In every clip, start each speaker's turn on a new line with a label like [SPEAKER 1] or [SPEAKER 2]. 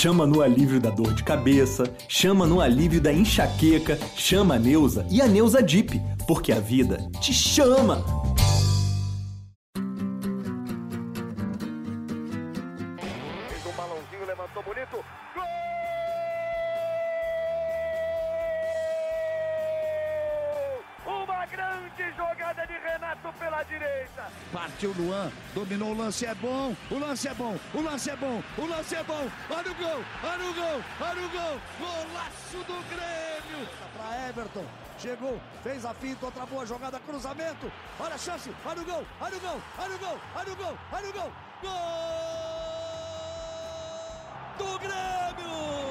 [SPEAKER 1] chama no alívio da dor de cabeça, chama no alívio da enxaqueca, chama a Neuza e a Neuza Dip, porque a vida te chama!
[SPEAKER 2] Partiu Luan, dominou o lance, é bom, o lance é bom, o lance é bom, o lance é bom. Olha o gol, olha o gol, olha o gol, golaço do Grêmio. Para Everton, chegou, fez a finta, outra boa jogada, cruzamento. Olha a chance, olha o gol, olha o gol, olha o gol, olha o gol, olha o gol. Gol do Grêmio!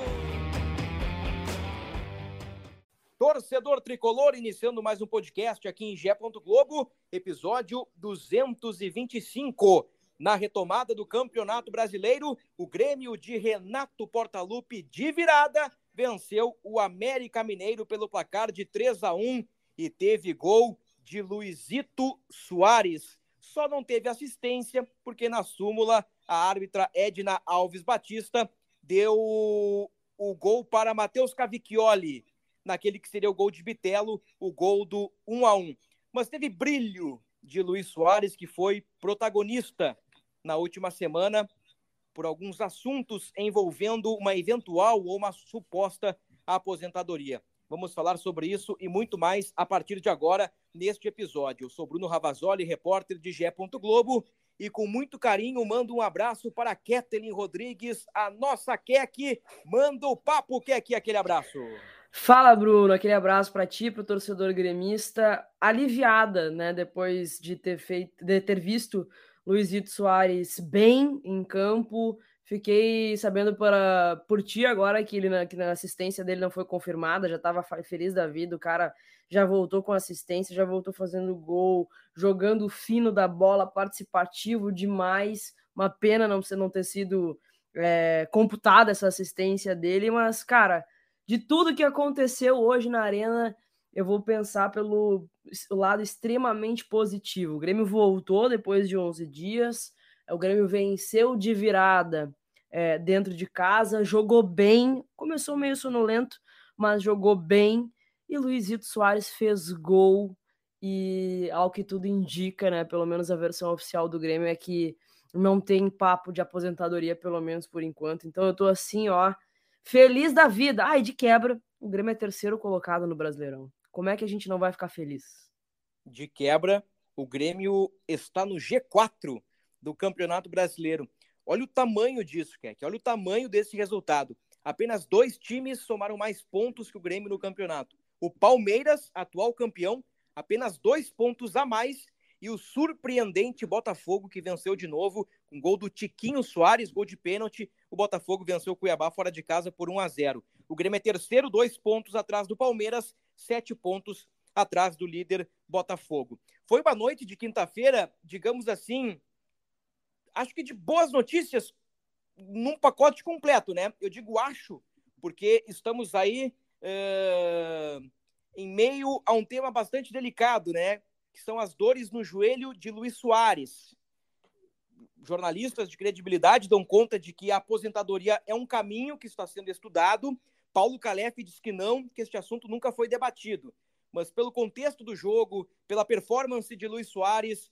[SPEAKER 3] Torcedor tricolor, iniciando mais um podcast aqui em Gé. Globo, episódio 225. Na retomada do Campeonato Brasileiro, o Grêmio de Renato Portaluppi de virada venceu o América Mineiro pelo placar de 3 a 1 e teve gol de Luizito Soares. Só não teve assistência porque na súmula a árbitra Edna Alves Batista deu o gol para Matheus Cavicchioli naquele que seria o gol de Bitelo, o gol do 1 a 1. Mas teve brilho de Luiz Soares, que foi protagonista na última semana por alguns assuntos envolvendo uma eventual ou uma suposta aposentadoria. Vamos falar sobre isso e muito mais a partir de agora neste episódio. Eu sou Bruno Ravazoli, repórter de Gé. Globo, e com muito carinho mando um abraço para Kathleen Rodrigues, a nossa Kek. Manda o papo, Kek, aquele abraço.
[SPEAKER 4] Fala, Bruno. Aquele abraço para ti, para o torcedor gremista. Aliviada, né? Depois de ter feito, de ter visto Luizito Soares bem em campo. Fiquei sabendo para, por ti agora que, ele, que a assistência dele não foi confirmada, já estava feliz da vida. O cara já voltou com assistência, já voltou fazendo gol, jogando fino da bola, participativo demais. Uma pena não, não ter sido é, computada essa assistência dele, mas, cara de tudo que aconteceu hoje na Arena, eu vou pensar pelo lado extremamente positivo. O Grêmio voltou depois de 11 dias, o Grêmio venceu de virada é, dentro de casa, jogou bem, começou meio sonolento, mas jogou bem. E Luizito Soares fez gol. E ao que tudo indica, né? Pelo menos a versão oficial do Grêmio é que não tem papo de aposentadoria, pelo menos por enquanto. Então eu tô assim, ó, Feliz da vida. Ai, de quebra, o Grêmio é terceiro colocado no Brasileirão. Como é que a gente não vai ficar feliz?
[SPEAKER 3] De quebra, o Grêmio está no G4 do Campeonato Brasileiro. Olha o tamanho disso, Keck. Olha o tamanho desse resultado. Apenas dois times somaram mais pontos que o Grêmio no campeonato. O Palmeiras, atual campeão, apenas dois pontos a mais e o surpreendente Botafogo, que venceu de novo, com gol do Tiquinho Soares, gol de pênalti. O Botafogo venceu o Cuiabá fora de casa por 1 a 0 O Grêmio é terceiro, dois pontos atrás do Palmeiras, sete pontos atrás do líder Botafogo. Foi uma noite de quinta-feira, digamos assim, acho que de boas notícias, num pacote completo, né? Eu digo acho, porque estamos aí uh, em meio a um tema bastante delicado, né? que são as dores no joelho de Luiz Soares. Jornalistas de credibilidade dão conta de que a aposentadoria é um caminho que está sendo estudado. Paulo Calef diz que não, que este assunto nunca foi debatido. Mas pelo contexto do jogo, pela performance de Luiz Soares,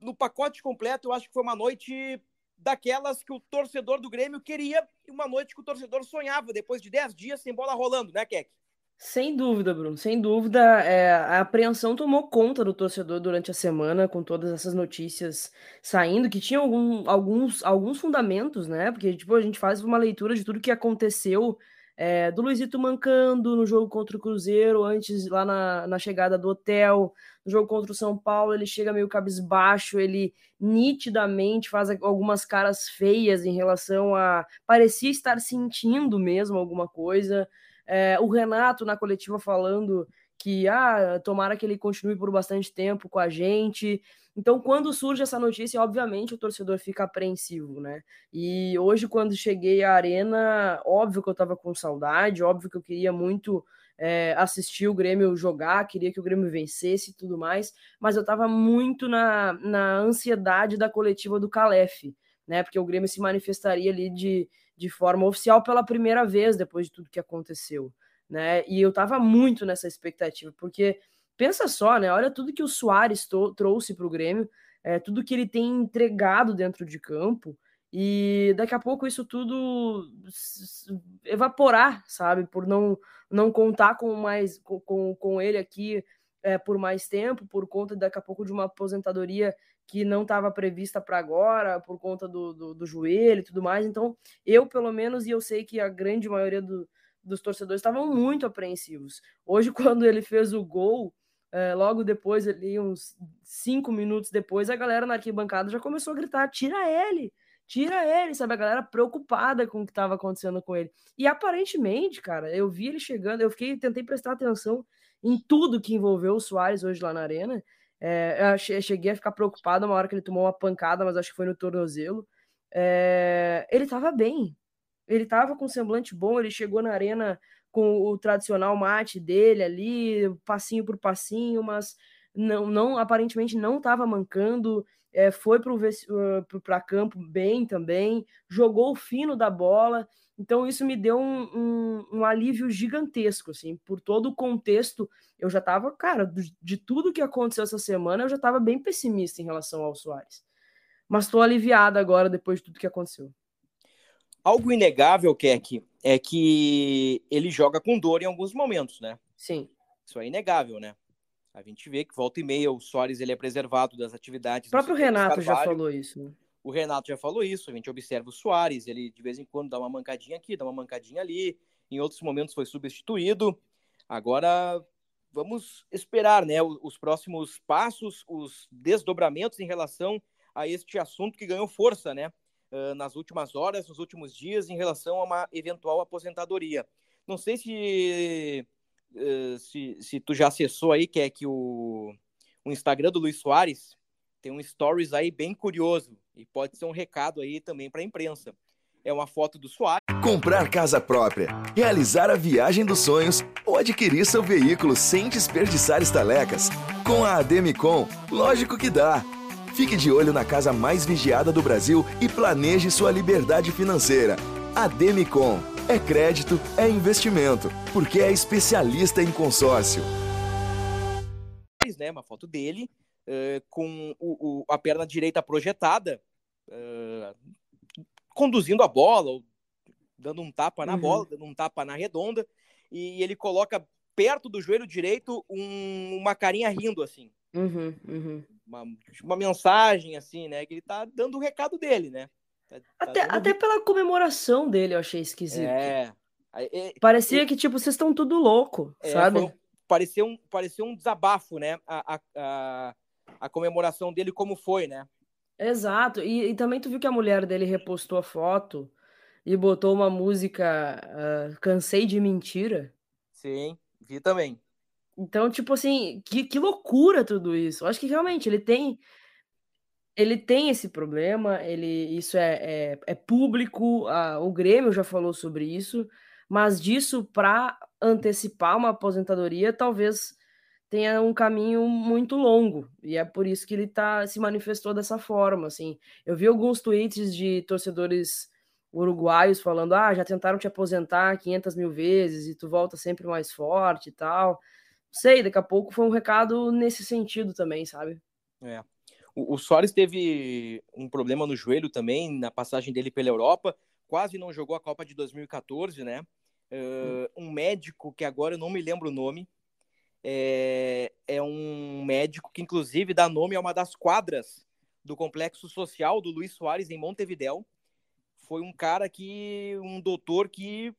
[SPEAKER 3] no pacote completo, eu acho que foi uma noite daquelas que o torcedor do Grêmio queria e uma noite que o torcedor sonhava depois de 10 dias sem bola rolando, né, Keck?
[SPEAKER 4] Sem dúvida, Bruno, sem dúvida. É, a apreensão tomou conta do torcedor durante a semana, com todas essas notícias saindo, que tinham algum, alguns, alguns fundamentos, né? Porque tipo, a gente faz uma leitura de tudo que aconteceu é, do Luizito mancando no jogo contra o Cruzeiro, antes lá na, na chegada do hotel, no jogo contra o São Paulo, ele chega meio cabisbaixo, ele nitidamente faz algumas caras feias em relação a. parecia estar sentindo mesmo alguma coisa. É, o Renato na coletiva falando que ah, tomara que ele continue por bastante tempo com a gente. Então, quando surge essa notícia, obviamente o torcedor fica apreensivo, né? E hoje, quando cheguei à arena, óbvio que eu tava com saudade, óbvio que eu queria muito é, assistir o Grêmio jogar, queria que o Grêmio vencesse e tudo mais, mas eu tava muito na, na ansiedade da coletiva do Calef, né? Porque o Grêmio se manifestaria ali de, de forma oficial pela primeira vez depois de tudo que aconteceu, né? E eu tava muito nessa expectativa, porque pensa só, né? Olha tudo que o Soares trouxe para o Grêmio, é, tudo que ele tem entregado dentro de campo, e daqui a pouco isso tudo evaporar, sabe? Por não, não contar com mais com, com ele aqui é, por mais tempo, por conta daqui a pouco de uma aposentadoria que não estava prevista para agora, por conta do, do, do, joelho e tudo mais. Então, eu, pelo menos, e eu sei que a grande maioria do, dos torcedores estavam muito apreensivos. Hoje, quando ele fez o gol, é, logo depois, ali, uns cinco minutos depois, a galera na arquibancada já começou a gritar: tira ele! Tira ele, sabe? A galera preocupada com o que estava acontecendo com ele. E aparentemente, cara, eu vi ele chegando, eu fiquei, tentei prestar atenção em tudo que envolveu o Soares hoje lá na arena. É, eu cheguei a ficar preocupado uma hora que ele tomou uma pancada, mas acho que foi no tornozelo. É, ele estava bem, ele estava com um semblante bom, ele chegou na arena com o tradicional mate dele ali, passinho por passinho, mas não, não aparentemente não estava mancando, é, foi para campo bem também, jogou o fino da bola, então isso me deu um, um, um alívio gigantesco, assim, por todo o contexto, eu já estava, cara, de, de tudo que aconteceu essa semana, eu já estava bem pessimista em relação ao Soares, mas estou aliviada agora depois de tudo que aconteceu.
[SPEAKER 3] Algo inegável, Keck, é que ele joga com dor em alguns momentos, né?
[SPEAKER 4] Sim.
[SPEAKER 3] Isso é inegável, né? A gente vê que volta e meia o Soares ele é preservado das atividades. O
[SPEAKER 4] próprio Renato já falou isso. Né?
[SPEAKER 3] O Renato já falou isso. A gente observa o Soares, ele de vez em quando dá uma mancadinha aqui, dá uma mancadinha ali. Em outros momentos foi substituído. Agora vamos esperar, né, os próximos passos, os desdobramentos em relação a este assunto que ganhou força, né, nas últimas horas, nos últimos dias, em relação a uma eventual aposentadoria. Não sei se se, se tu já acessou aí, que é que o, o Instagram do Luiz Soares tem um stories aí bem curioso e pode ser um recado aí também para a imprensa. É uma foto do Soares.
[SPEAKER 5] Comprar casa própria, realizar a viagem dos sonhos ou adquirir seu veículo sem desperdiçar estalecas. Com a Ademicon, lógico que dá. Fique de olho na casa mais vigiada do Brasil e planeje sua liberdade financeira. Ademicon é crédito, é investimento, porque é especialista em consórcio.
[SPEAKER 3] Né, uma foto dele uh, com o, o, a perna direita projetada, uh, conduzindo a bola, ou dando um tapa na uhum. bola, dando um tapa na redonda, e ele coloca perto do joelho direito um, uma carinha rindo, assim.
[SPEAKER 4] Uhum, uhum.
[SPEAKER 3] Uma, uma mensagem, assim, né? Que ele tá dando o recado dele, né?
[SPEAKER 4] Tá, tá até, até pela comemoração dele eu achei esquisito.
[SPEAKER 3] É.
[SPEAKER 4] Parecia que, tipo, vocês estão tudo louco, é, sabe? Um,
[SPEAKER 3] parecia, um, parecia um desabafo, né? A, a, a, comemoração dele como foi, né?
[SPEAKER 4] Exato. E, e, também tu viu que a mulher dele repostou a foto e botou uma música uh, Cansei de Mentira.
[SPEAKER 3] Sim, vi também.
[SPEAKER 4] Então, tipo assim, que, que loucura tudo isso. Eu acho que realmente ele tem ele tem esse problema, ele isso é, é, é público, a, o Grêmio já falou sobre isso, mas disso para antecipar uma aposentadoria, talvez tenha um caminho muito longo, e é por isso que ele tá, se manifestou dessa forma, assim. Eu vi alguns tweets de torcedores uruguaios falando, ah, já tentaram te aposentar 500 mil vezes e tu volta sempre mais forte e tal. Não sei, daqui a pouco foi um recado nesse sentido também, sabe?
[SPEAKER 3] É. O, o Soares teve um problema no joelho também, na passagem dele pela Europa, quase não jogou a Copa de 2014, né? Uh, um médico que agora eu não me lembro o nome, é, é um médico que inclusive dá nome a uma das quadras do complexo social do Luiz Soares em Montevidéu. Foi um cara que, um doutor que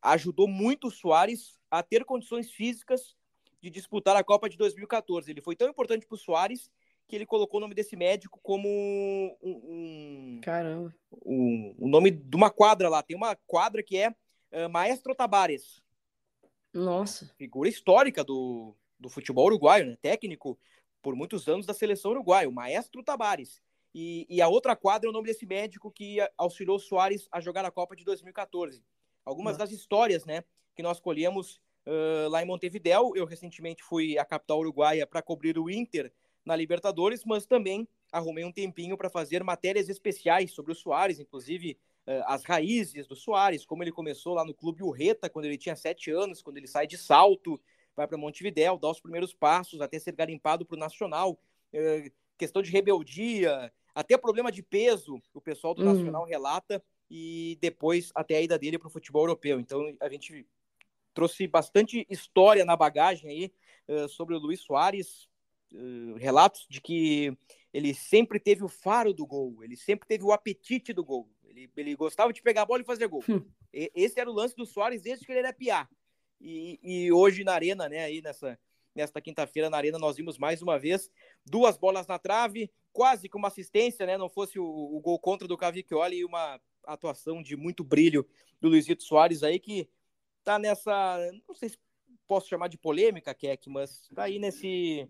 [SPEAKER 3] ajudou muito o Soares a ter condições físicas de disputar a Copa de 2014. Ele foi tão importante para o Soares que ele colocou o nome desse médico como um. um
[SPEAKER 4] Caramba.
[SPEAKER 3] Um, o nome de uma quadra lá. Tem uma quadra que é uh, Maestro Tabares.
[SPEAKER 4] Nossa.
[SPEAKER 3] Figura histórica do, do futebol uruguaio, né? Técnico por muitos anos da seleção uruguaia, o Maestro Tabares. E, e, a outra quadra é o nome desse médico que auxiliou o Soares a jogar a Copa de 2014. Algumas Nossa. das histórias, né, que nós colhemos uh, lá em Montevidéu. Eu recentemente fui à capital uruguaia para cobrir o Inter na Libertadores, mas também arrumei um tempinho para fazer matérias especiais sobre o Soares, inclusive as raízes do Soares, como ele começou lá no Clube Urreta, quando ele tinha sete anos, quando ele sai de salto, vai para Montevidéu, dá os primeiros passos até ser garimpado para o Nacional. Uh, questão de rebeldia, até problema de peso, o pessoal do uhum. Nacional relata, e depois até a ida dele para o futebol europeu. Então a gente trouxe bastante história na bagagem aí uh, sobre o Luiz Soares, uh, relatos de que ele sempre teve o faro do gol, ele sempre teve o apetite do gol. Ele, ele gostava de pegar a bola e fazer gol. Hum. E, esse era o lance do Soares desde que ele era piá. E, e hoje na arena, né, aí nessa nesta quinta-feira na arena nós vimos mais uma vez duas bolas na trave, quase que uma assistência, né? Não fosse o, o gol contra do Cavicchioli e uma atuação de muito brilho do Luizito Soares aí que tá nessa, não sei se posso chamar de polêmica, Keck, mas tá aí nesse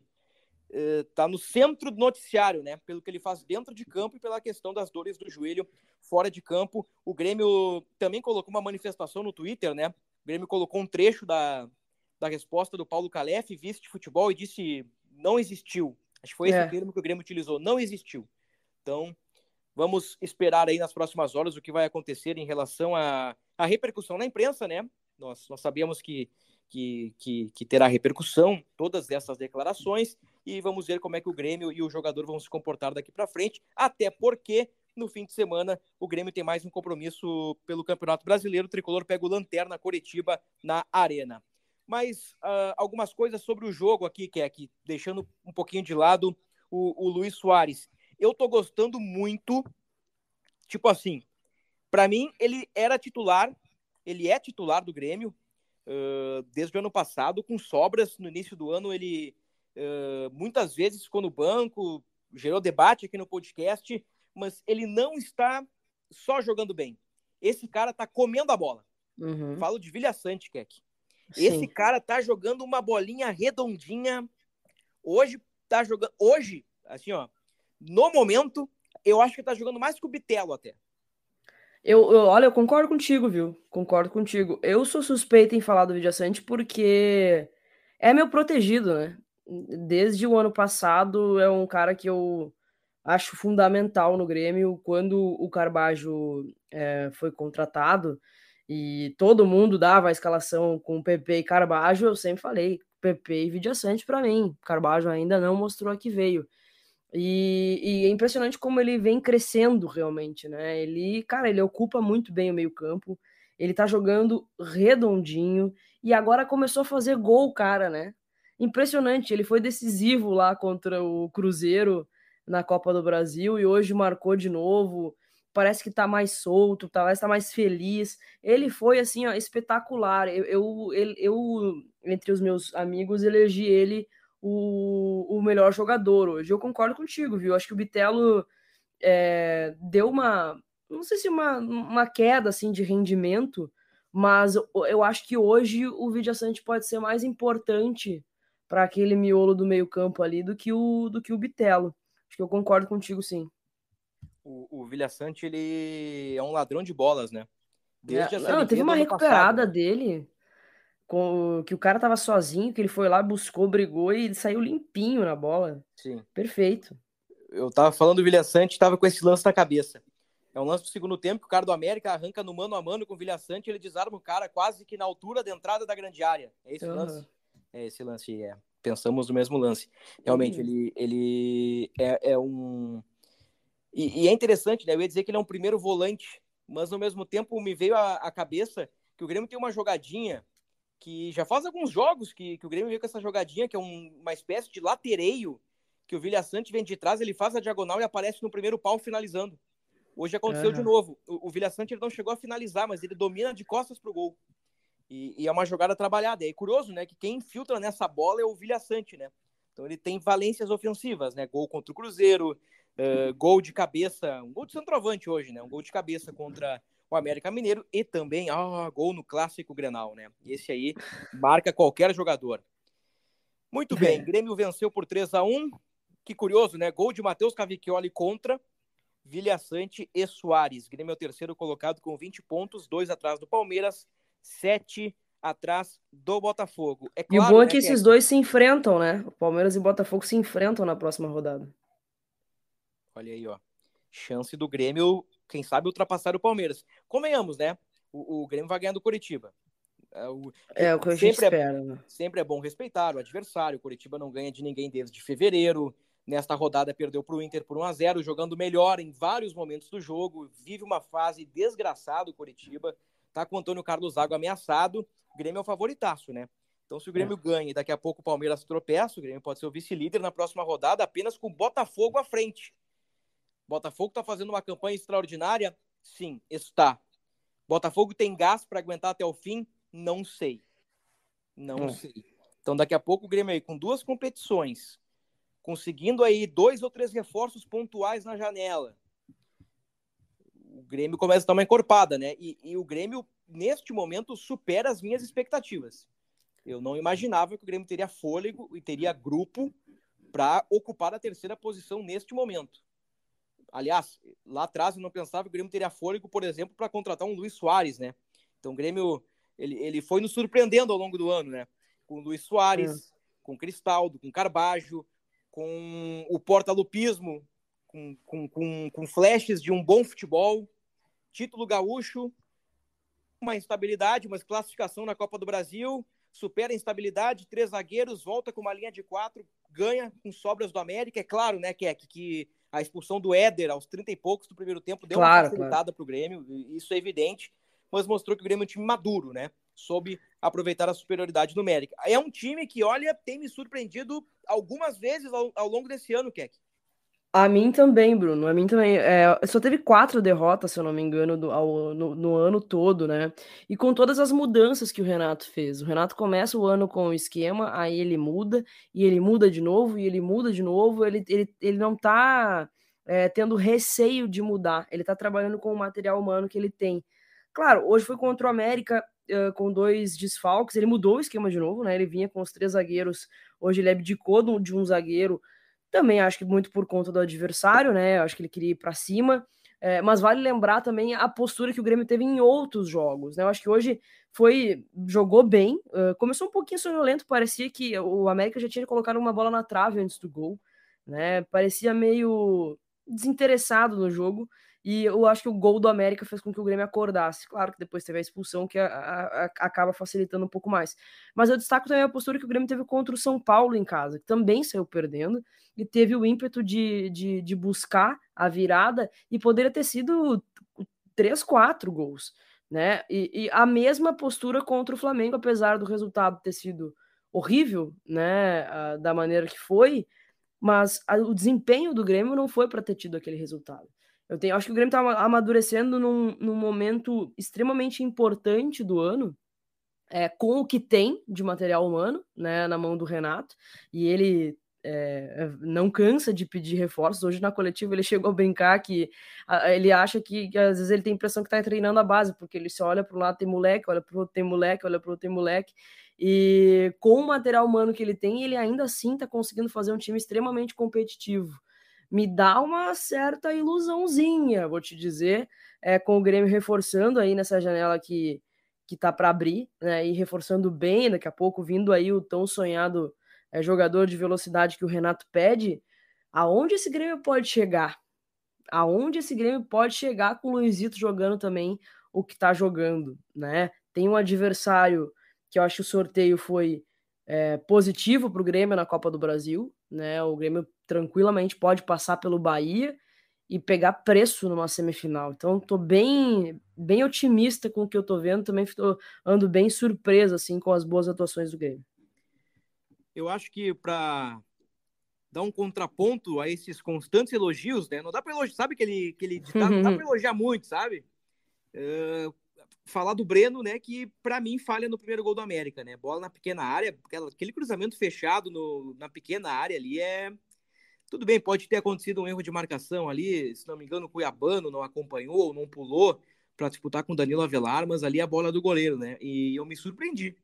[SPEAKER 3] está no centro do noticiário, né? Pelo que ele faz dentro de campo e pela questão das dores do joelho fora de campo. O Grêmio também colocou uma manifestação no Twitter, né? O Grêmio colocou um trecho da, da resposta do Paulo Calef, vice de futebol, e disse não existiu. Acho que foi esse é. termo que o Grêmio utilizou, não existiu. Então, vamos esperar aí nas próximas horas o que vai acontecer em relação à, à repercussão na imprensa, né? Nós, nós sabemos que, que, que, que terá repercussão todas essas declarações e vamos ver como é que o Grêmio e o jogador vão se comportar daqui para frente, até porque no fim de semana o Grêmio tem mais um compromisso pelo Campeonato Brasileiro, o Tricolor pega o Lanterna Coritiba na Arena. Mas uh, algumas coisas sobre o jogo aqui, aqui, deixando um pouquinho de lado o, o Luiz Soares. Eu tô gostando muito, tipo assim, para mim ele era titular, ele é titular do Grêmio, uh, desde o ano passado, com sobras. No início do ano ele uh, muitas vezes ficou no banco, gerou debate aqui no podcast, mas ele não está só jogando bem. Esse cara tá comendo a bola. Uhum. Falo de Vilha Sante, Keck. Esse cara tá jogando uma bolinha redondinha. Hoje tá jogando. Hoje, assim, ó, no momento, eu acho que tá jogando mais que o Bitelo até.
[SPEAKER 4] Eu, eu, olha, eu concordo contigo, viu? Concordo contigo. Eu sou suspeito em falar do Vidiaçante porque é meu protegido, né? Desde o ano passado é um cara que eu acho fundamental no Grêmio. Quando o Carbajo é, foi contratado e todo mundo dava a escalação com PP e Carbajo, eu sempre falei PP e Vidiaçante para mim. Carbajo ainda não mostrou a que veio. E, e, é impressionante como ele vem crescendo realmente, né? Ele, cara, ele ocupa muito bem o meio-campo. Ele tá jogando redondinho e agora começou a fazer gol, cara, né? Impressionante. Ele foi decisivo lá contra o Cruzeiro na Copa do Brasil e hoje marcou de novo. Parece que tá mais solto, parece que tá mais feliz. Ele foi assim, ó, espetacular. Eu, eu, eu, eu, entre os meus amigos, elegi ele o, o melhor jogador hoje. Eu concordo contigo, viu? Acho que o Bitelo é, deu uma, não sei se uma, uma queda assim de rendimento, mas eu acho que hoje o Vidia Sante pode ser mais importante para aquele miolo do meio-campo ali do que o do que o Bitelo. Acho que eu concordo contigo, sim.
[SPEAKER 3] O, o Vilha Sante, ele é um ladrão de bolas, né?
[SPEAKER 4] Desde é, não, teve uma recuperada passado. dele com que o cara tava sozinho, que ele foi lá, buscou, brigou e saiu limpinho na bola.
[SPEAKER 3] Sim.
[SPEAKER 4] Perfeito.
[SPEAKER 3] Eu tava falando do Vilha Sante, tava com esse lance na cabeça. É um lance do segundo tempo que o cara do América arranca no mano a mano com o Vilha Sante, ele desarma o cara quase que na altura da entrada da grande área. É esse uhum. lance. É esse lance, é. Pensamos no mesmo lance. Realmente, uhum. ele, ele é, é um. E, e, é interessante, né? Eu ia dizer que ele é um primeiro volante, mas ao mesmo tempo me veio à, cabeça que o Grêmio tem uma jogadinha que já faz alguns jogos que, que o Grêmio veio com essa jogadinha, que é um, uma espécie de latereio, que o Vilha Sante vem de trás, ele faz a diagonal e aparece no primeiro pau finalizando. Hoje aconteceu uhum. de novo. O, o Vilha Sante não chegou a finalizar, mas ele domina de costas pro gol. E, e, é uma jogada trabalhada. É curioso, né? Que quem infiltra nessa bola é o Vilha Sante, né? Então ele tem valências ofensivas, né? Gol contra o Cruzeiro, uh, gol de cabeça, um gol de centroavante hoje, né? Um gol de cabeça contra o América Mineiro e também, ah, gol no clássico Grenal, né? Esse aí marca qualquer jogador. Muito bem, Grêmio venceu por 3 a 1 Que curioso, né? Gol de Matheus Cavicchioli contra Vilha Sante e Soares. Grêmio é o terceiro colocado com 20 pontos, dois atrás do Palmeiras sete atrás do Botafogo.
[SPEAKER 4] É claro, e o bom é né, que né, esses dois se enfrentam, né? O Palmeiras e Botafogo se enfrentam na próxima rodada.
[SPEAKER 3] Olha aí, ó. Chance do Grêmio quem sabe, ultrapassar o Palmeiras. Convenhamos, né? O, o Grêmio vai ganhar do Curitiba.
[SPEAKER 4] É o, é, o que a gente sempre é espera. É, né?
[SPEAKER 3] Sempre é bom respeitar o adversário. O Curitiba não ganha de ninguém desde fevereiro. Nesta rodada perdeu para o Inter por 1 a 0 jogando melhor em vários momentos do jogo. Vive uma fase desgraçada o Curitiba. Tá com o Antônio Carlos Zago ameaçado. O Grêmio é o favoritaço, né? Então, se o Grêmio é. ganha e daqui a pouco o Palmeiras tropeça, o Grêmio pode ser o vice-líder na próxima rodada, apenas com o Botafogo à frente. Botafogo está fazendo uma campanha extraordinária? Sim, está. Botafogo tem gás para aguentar até o fim? Não sei. Não hum. sei. Então, daqui a pouco o Grêmio aí com duas competições, conseguindo aí dois ou três reforços pontuais na janela. O Grêmio começa a dar uma encorpada, né? E, e o Grêmio, neste momento, supera as minhas expectativas. Eu não imaginava que o Grêmio teria fôlego e teria grupo para ocupar a terceira posição neste momento. Aliás, lá atrás eu não pensava que o Grêmio teria fôlego, por exemplo, para contratar um Luiz Soares, né? Então o Grêmio ele, ele foi nos surpreendendo ao longo do ano, né? Com o Luiz Soares, é. com o Cristaldo, com o Carbajo, com o Porta-Lupismo, com, com, com, com flashes de um bom futebol, título gaúcho, uma instabilidade, uma classificação na Copa do Brasil, supera a instabilidade, três zagueiros, volta com uma linha de quatro, ganha com sobras do América. É claro, né, que, que a expulsão do Éder aos 30 e poucos do primeiro tempo deu claro, uma facilitada para o Grêmio, isso é evidente mas mostrou que o Grêmio é um time maduro, né? Soube aproveitar a superioridade numérica. É um time que, olha, tem me surpreendido algumas vezes ao, ao longo desse ano, Keck.
[SPEAKER 4] A mim também, Bruno. A mim também. É, só teve quatro derrotas, se eu não me engano, do, ao, no, no, ano todo, né? E com todas as mudanças que o Renato fez. O Renato começa o ano com o esquema, aí ele muda, e ele muda de novo, e ele muda de novo. Ele, ele, ele não tá é, tendo receio de mudar. Ele tá trabalhando com o material humano que ele tem. Claro, hoje foi contra o América com dois desfalques, ele mudou o esquema de novo, né? Ele vinha com os três zagueiros, hoje ele abdicou de um zagueiro, também acho que muito por conta do adversário, né? Acho que ele queria ir para cima. É, mas vale lembrar também a postura que o Grêmio teve em outros jogos, né? Eu acho que hoje foi jogou bem, uh, começou um pouquinho sonolento, parecia que o América já tinha colocado uma bola na trave antes do gol, né? Parecia meio desinteressado no jogo. E eu acho que o gol do América fez com que o Grêmio acordasse. Claro que depois teve a expulsão que a, a, a, acaba facilitando um pouco mais. Mas eu destaco também a postura que o Grêmio teve contra o São Paulo em casa, que também saiu perdendo e teve o ímpeto de, de, de buscar a virada e poderia ter sido três, quatro gols. Né? E, e, a mesma postura contra o Flamengo, apesar do resultado ter sido horrível, né, da maneira que foi, mas o desempenho do Grêmio não foi para ter tido aquele resultado. Eu tenho, acho que o Grêmio está amadurecendo num, num momento extremamente importante do ano, é, com o que tem de material humano né, na mão do Renato, e ele é, não cansa de pedir reforços. Hoje na coletiva ele chegou a brincar que a, ele acha que, que, às vezes ele tem a impressão que está treinando a base, porque ele se olha para um lado tem moleque, olha para o outro tem moleque, olha para o outro tem moleque. E com o material humano que ele tem, ele ainda assim está conseguindo fazer um time extremamente competitivo me dá uma certa ilusãozinha, vou te dizer, é, com o Grêmio reforçando aí nessa janela que, que tá para abrir, né, e reforçando bem, daqui a pouco vindo aí o tão sonhado é, jogador de velocidade que o Renato pede, aonde esse Grêmio pode chegar? Aonde esse Grêmio pode chegar com o Luizito jogando também o que tá jogando, né? Tem um adversário que eu acho que o sorteio foi é, positivo para o Grêmio na Copa do Brasil, né? O Grêmio tranquilamente pode passar pelo Bahia e pegar preço numa semifinal. Então, estou bem, bem otimista com o que eu estou vendo. Também tô, ando bem surpreso assim com as boas atuações do Grêmio.
[SPEAKER 3] Eu acho que para dar um contraponto a esses constantes elogios, né? Não dá para elogiar, sabe aquele, aquele ditado, não dá para elogiar muito, sabe? Uh, falar do Breno, né, que para mim falha no primeiro gol do América, né? Bola na pequena área, aquele cruzamento fechado no, na pequena área ali é tudo bem, pode ter acontecido um erro de marcação ali, se não me engano, o Cuiabano não acompanhou, não pulou para disputar com Danilo Avelar, mas ali a bola do goleiro, né? E eu me surpreendi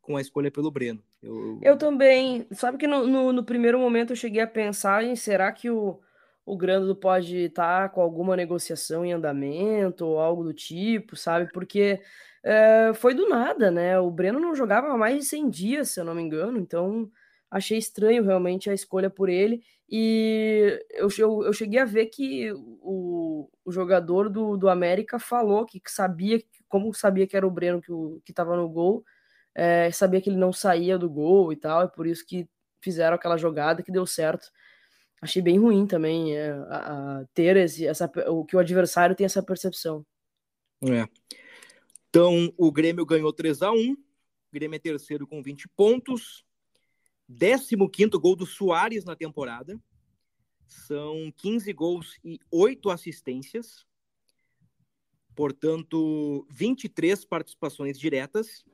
[SPEAKER 3] com a escolha pelo Breno.
[SPEAKER 4] Eu, eu também. Sabe que no, no, no primeiro momento eu cheguei a pensar em será que o, o Grando pode estar tá com alguma negociação em andamento ou algo do tipo, sabe? Porque é, foi do nada, né? O Breno não jogava há mais de 100 dias, se eu não me engano, então achei estranho realmente a escolha por ele. E eu, eu, eu cheguei a ver que o, o jogador do, do América falou que, que sabia, como sabia que era o Breno que estava no gol, é, sabia que ele não saía do gol e tal, é por isso que fizeram aquela jogada que deu certo. Achei bem ruim também é, a, a ter esse, essa, o que o adversário tem essa percepção.
[SPEAKER 3] É. Então, o Grêmio ganhou 3 a 1 o Grêmio é terceiro com 20 pontos. 15 gol do Soares na temporada. São 15 gols e 8 assistências. Portanto, 23 participações diretas.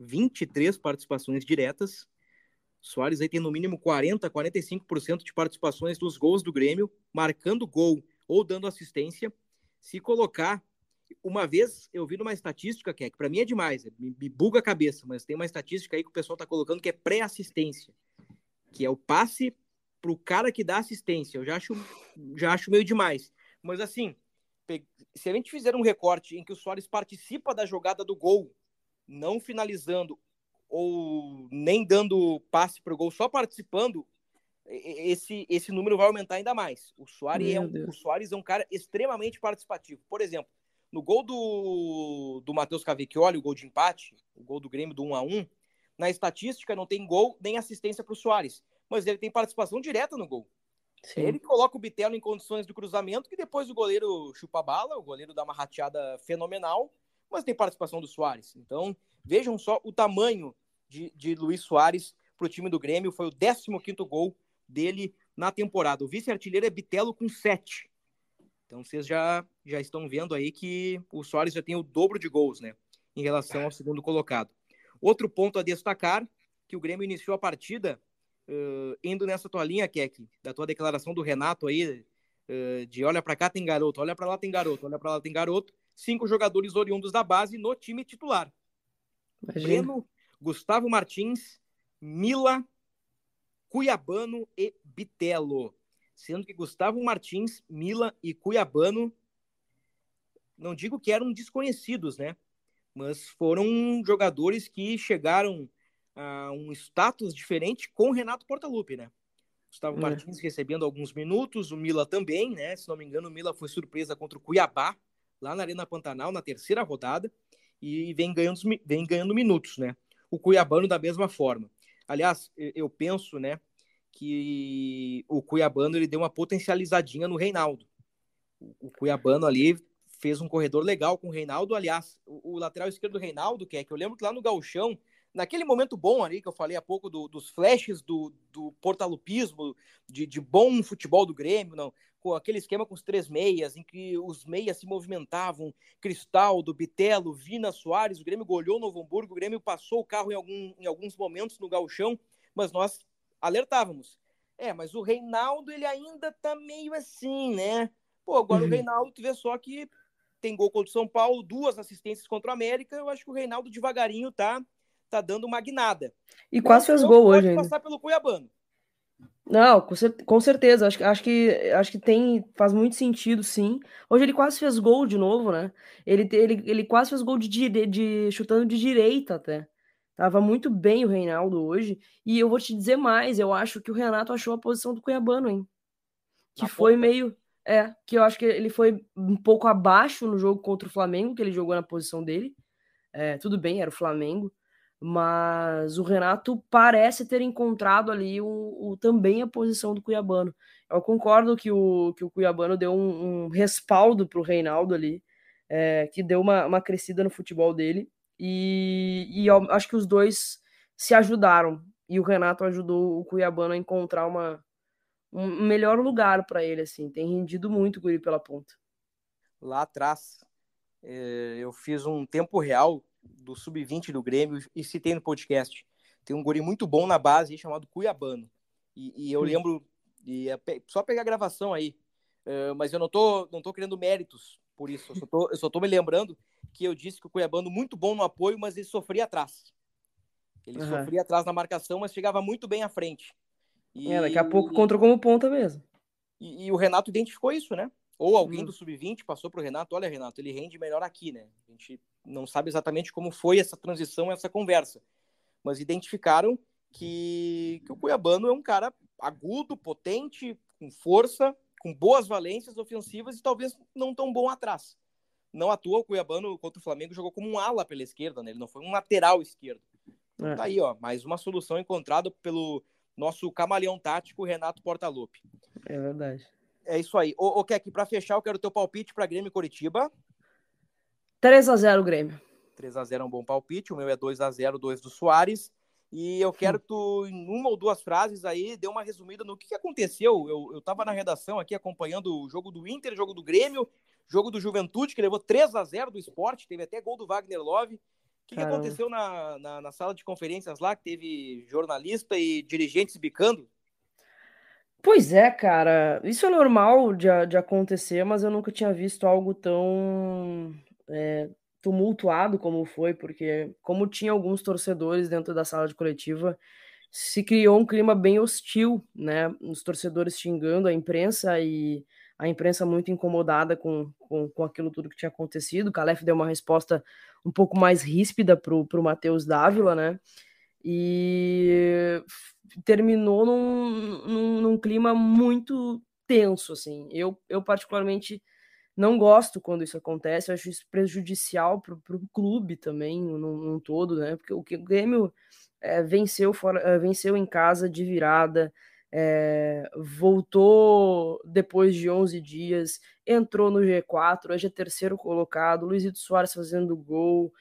[SPEAKER 3] 23 participações diretas. Soares aí tem no mínimo 40, 45% de participações dos gols do Grêmio, marcando gol ou dando assistência. Se colocar uma vez eu vi numa estatística que é que para mim é demais, me, me, buga a cabeça, mas tem uma estatística aí que o pessoal está colocando que é pré-assistência, que é o passe para o cara que dá assistência. Eu já acho, já acho meio demais. Mas assim, se a gente fizer um recorte em que o Soares participa da jogada do gol, não finalizando ou nem dando passe para o gol, só participando, esse, esse número vai aumentar ainda mais. O Soares, é um, o Soares é um cara extremamente participativo. Por exemplo, no gol do, do Matheus Cavecchioli, o gol de empate, o gol do Grêmio do 1 a 1 na estatística não tem gol nem assistência para o Soares, mas ele tem participação direta no gol. Sim. Ele coloca o Bitelo em condições de cruzamento, que depois o goleiro chupa a bala, o goleiro dá uma rateada fenomenal, mas tem participação do Soares. Então, vejam só o tamanho de, de Luiz Soares para o time do Grêmio. Foi o 15 gol dele na temporada. O vice-artilheiro é Bitelo com 7. Então vocês já, já estão vendo aí que o Soares já tem o dobro de gols, né? Em relação ao segundo colocado. Outro ponto a destacar, que o Grêmio iniciou a partida uh, indo nessa tua linha, Keck, da tua declaração do Renato aí, uh, de olha para cá tem garoto, olha para lá tem garoto, olha para lá tem garoto. Cinco jogadores oriundos da base no time titular. Imagina. Breno, Gustavo Martins, Mila, Cuiabano e Bitelo sendo que Gustavo Martins, Mila e Cuiabano, não digo que eram desconhecidos, né? Mas foram jogadores que chegaram a um status diferente com o Renato Portaluppi, né? Gustavo é. Martins recebendo alguns minutos, o Mila também, né? Se não me engano, o Mila foi surpresa contra o Cuiabá, lá na Arena Pantanal, na terceira rodada, e vem ganhando, vem ganhando minutos, né? O Cuiabano da mesma forma. Aliás, eu penso, né, que o Cuiabano ele deu uma potencializadinha no Reinaldo. O, Cuiabano ali fez um corredor legal com o Reinaldo. Aliás, o, lateral esquerdo do Reinaldo, que é que eu lembro que lá no Galchão, naquele momento bom ali que eu falei há pouco do, dos flashes do, do portalupismo, de, de bom futebol do Grêmio, não, com aquele esquema com os três meias, em que os meias se movimentavam, Cristaldo, Bitelo, Vina, Soares, o Grêmio goleou o Novo Hamburgo, o Grêmio passou o carro em, algum, em alguns momentos no galchão, mas nós alertávamos. É, mas o Reinaldo, ele ainda tá meio assim, né? Pô, agora uhum. o Reinaldo, tu vê só que tem gol contra o São Paulo, duas assistências contra o América. Eu acho que o Reinaldo devagarinho tá, tá dando uma guinada.
[SPEAKER 4] E quase fez gol hoje
[SPEAKER 3] ainda. passar pelo Cuiabano.
[SPEAKER 4] Não, com certeza. Acho, acho, que, acho que tem faz muito sentido, sim. Hoje ele quase fez gol de novo, né? Ele, ele, ele quase fez gol de, de, de chutando de direita até. Tava muito bem o Reinaldo hoje. E eu vou te dizer mais, eu acho que o Renato achou a posição do Cuiabano, hein? Que Na foi ponta. meio. É, que eu acho que ele foi um pouco abaixo no jogo contra o Flamengo, que ele jogou na posição dele. É, tudo bem, era o Flamengo. Mas o Renato parece ter encontrado ali o, o também a posição do Cuiabano. Eu concordo que o, que o Cuiabano deu um, um respaldo para o Reinaldo ali, é, que deu uma, uma crescida no futebol dele. E, e eu acho que os dois se ajudaram. E o Renato ajudou o Cuiabano a encontrar uma, um melhor lugar para ele, assim. Tem rendido muito o Guri pela ponta.
[SPEAKER 3] Lá atrás, é, eu fiz um tempo real do Sub-20 do Grêmio e citei no podcast. Tem um guri muito bom na base chamado Cuiabano. E, e eu lembro, e é, só pegar a gravação aí, uh, mas eu não tô, não tô querendo méritos por isso. Eu só, tô, eu só tô me lembrando que eu disse que o Cuiabano muito bom no apoio, mas ele sofria atrás. Ele uhum. sofria atrás na marcação, mas chegava muito bem à frente.
[SPEAKER 4] E... É, daqui a pouco contra como ponta mesmo.
[SPEAKER 3] E, e, o Renato identificou isso, né? Ou alguém uhum. do Sub-20 passou para o Renato, olha, Renato, ele rende melhor aqui, né? A gente não sabe exatamente como foi essa transição, essa conversa. Mas identificaram que, que o Cuiabano é um cara agudo, potente, com força, com boas valências ofensivas e talvez não tão bom atrás. Não atua o Cuiabano contra o Flamengo jogou como um ala pela esquerda, né? ele não foi um lateral esquerdo. É. Tá aí, ó, mais uma solução encontrada pelo nosso camaleão tático Renato Portaluppi.
[SPEAKER 4] É verdade.
[SPEAKER 3] É isso aí. Ô, ô Keck, para fechar, eu quero o teu palpite para Grêmio e Coritiba.
[SPEAKER 4] 3 a 0 Grêmio.
[SPEAKER 3] 3 a 0 é um bom palpite, o meu é 2 a 0 2 do Soares. E eu quero que tu, em uma ou duas frases aí, dê uma resumida no que, que aconteceu. Eu, eu tava na redação aqui acompanhando o jogo do Inter, jogo do Grêmio, jogo do Juventude, que levou 3 a 0 do esporte, teve até gol do Wagner Love. O que, que aconteceu na, na, na, sala de conferências lá, que teve jornalista e dirigentes bicando?
[SPEAKER 4] Pois é, cara. Isso é normal de, de acontecer, mas eu nunca tinha visto algo tão é, tumultuado como foi, porque como tinha alguns torcedores dentro da sala de coletiva, se criou um clima bem hostil, né? Os torcedores xingando a imprensa e a imprensa muito incomodada com, com, com aquilo tudo que tinha acontecido. O Calef deu uma resposta um pouco mais ríspida para o Matheus Dávila, né? E terminou num, num, num clima muito tenso, assim. Eu, eu particularmente não gosto quando isso acontece, eu acho isso prejudicial para o clube também, num, todo, né? Porque o, o Grêmio é, venceu, fora, é, venceu em casa de virada, é, voltou depois de 11 dias, entrou no G4, hoje é terceiro colocado, Luizito Soares fazendo gol,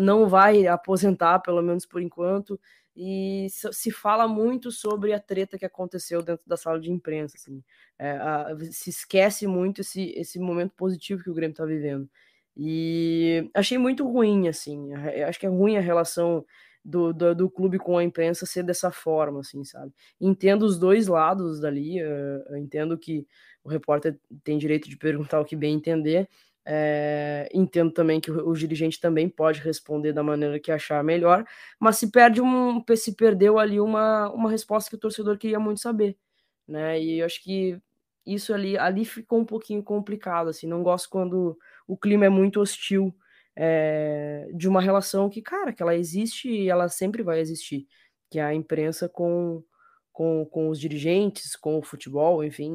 [SPEAKER 4] não vai aposentar, pelo menos por enquanto, e se fala muito sobre a treta que aconteceu dentro da sala de imprensa, assim. É, a, se esquece muito esse, esse momento positivo que o Grêmio está vivendo. E achei muito ruim, assim, acho que é ruim a relação do, do, do, clube com a imprensa ser dessa forma, assim, sabe? Entendo os dois lados dali, uh, entendo que o repórter tem direito de perguntar o que bem entender, é, entendo também que o, o, dirigente também pode responder da maneira que achar melhor, mas se perde um, se perdeu ali uma, uma resposta que o torcedor queria muito saber, né? E eu acho que isso ali, ali ficou um pouquinho complicado, assim. Não gosto quando o clima é muito hostil é, de uma relação que, cara, que ela existe e ela sempre vai existir, que é a imprensa com com, com os dirigentes, com o futebol, enfim,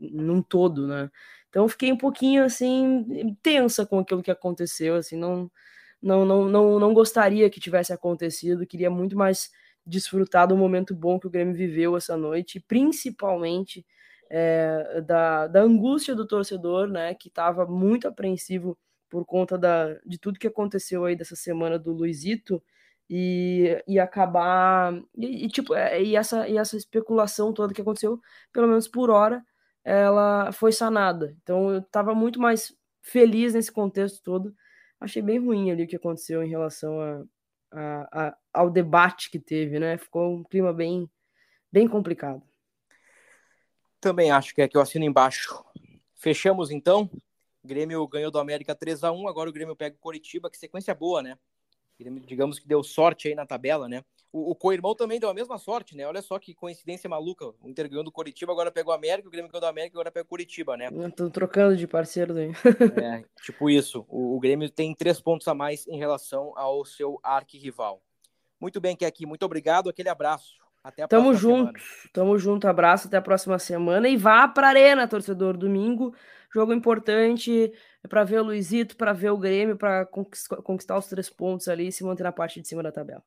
[SPEAKER 4] num todo, né? Então fiquei um pouquinho assim tensa com aquilo que aconteceu, assim, não não não não, não gostaria que tivesse acontecido, queria muito mais desfrutar do momento bom que o Grêmio viveu essa noite, principalmente é, da, da angústia do torcedor, né, que estava muito apreensivo por conta da, de tudo que aconteceu aí dessa semana do Luizito, e, e acabar e, e, tipo é, e essa e essa especulação toda que aconteceu pelo menos por hora ela foi sanada. Então eu estava muito mais feliz nesse contexto todo. Achei bem ruim ali o que aconteceu em relação a, a, a ao debate que teve né? Ficou um clima bem bem complicado.
[SPEAKER 3] Também acho que é que eu assino embaixo. Fechamos então. Grêmio ganhou do América 3 a 1 agora o Grêmio pega o Coritiba que sequência boa né digamos que deu sorte aí na tabela, né? O, o co-irmão também deu a mesma sorte, né? Olha só que coincidência maluca. O Inter ganhou do Curitiba, agora pegou o América, o Grêmio ganhou do América, agora pega o Curitiba, né?
[SPEAKER 4] Estão trocando de parceiro
[SPEAKER 3] aí. é, tipo isso. O, o, Grêmio tem três pontos a mais em relação ao seu arquirrival. Muito bem, aqui Muito obrigado. Aquele abraço. Até a
[SPEAKER 4] Tamo junto. Semana. Tamo junto. Abraço. Até a próxima semana. E vá pra Arena, torcedor. Domingo, jogo importante para ver o Luizito, para ver o Grêmio, para conquistar os três pontos ali e se manter na parte de cima da tabela.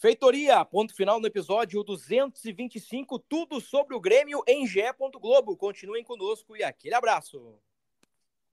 [SPEAKER 3] Feitoria, ponto final no episódio 225, tudo sobre o Grêmio em Gé. Globo. Continuem conosco e aquele abraço.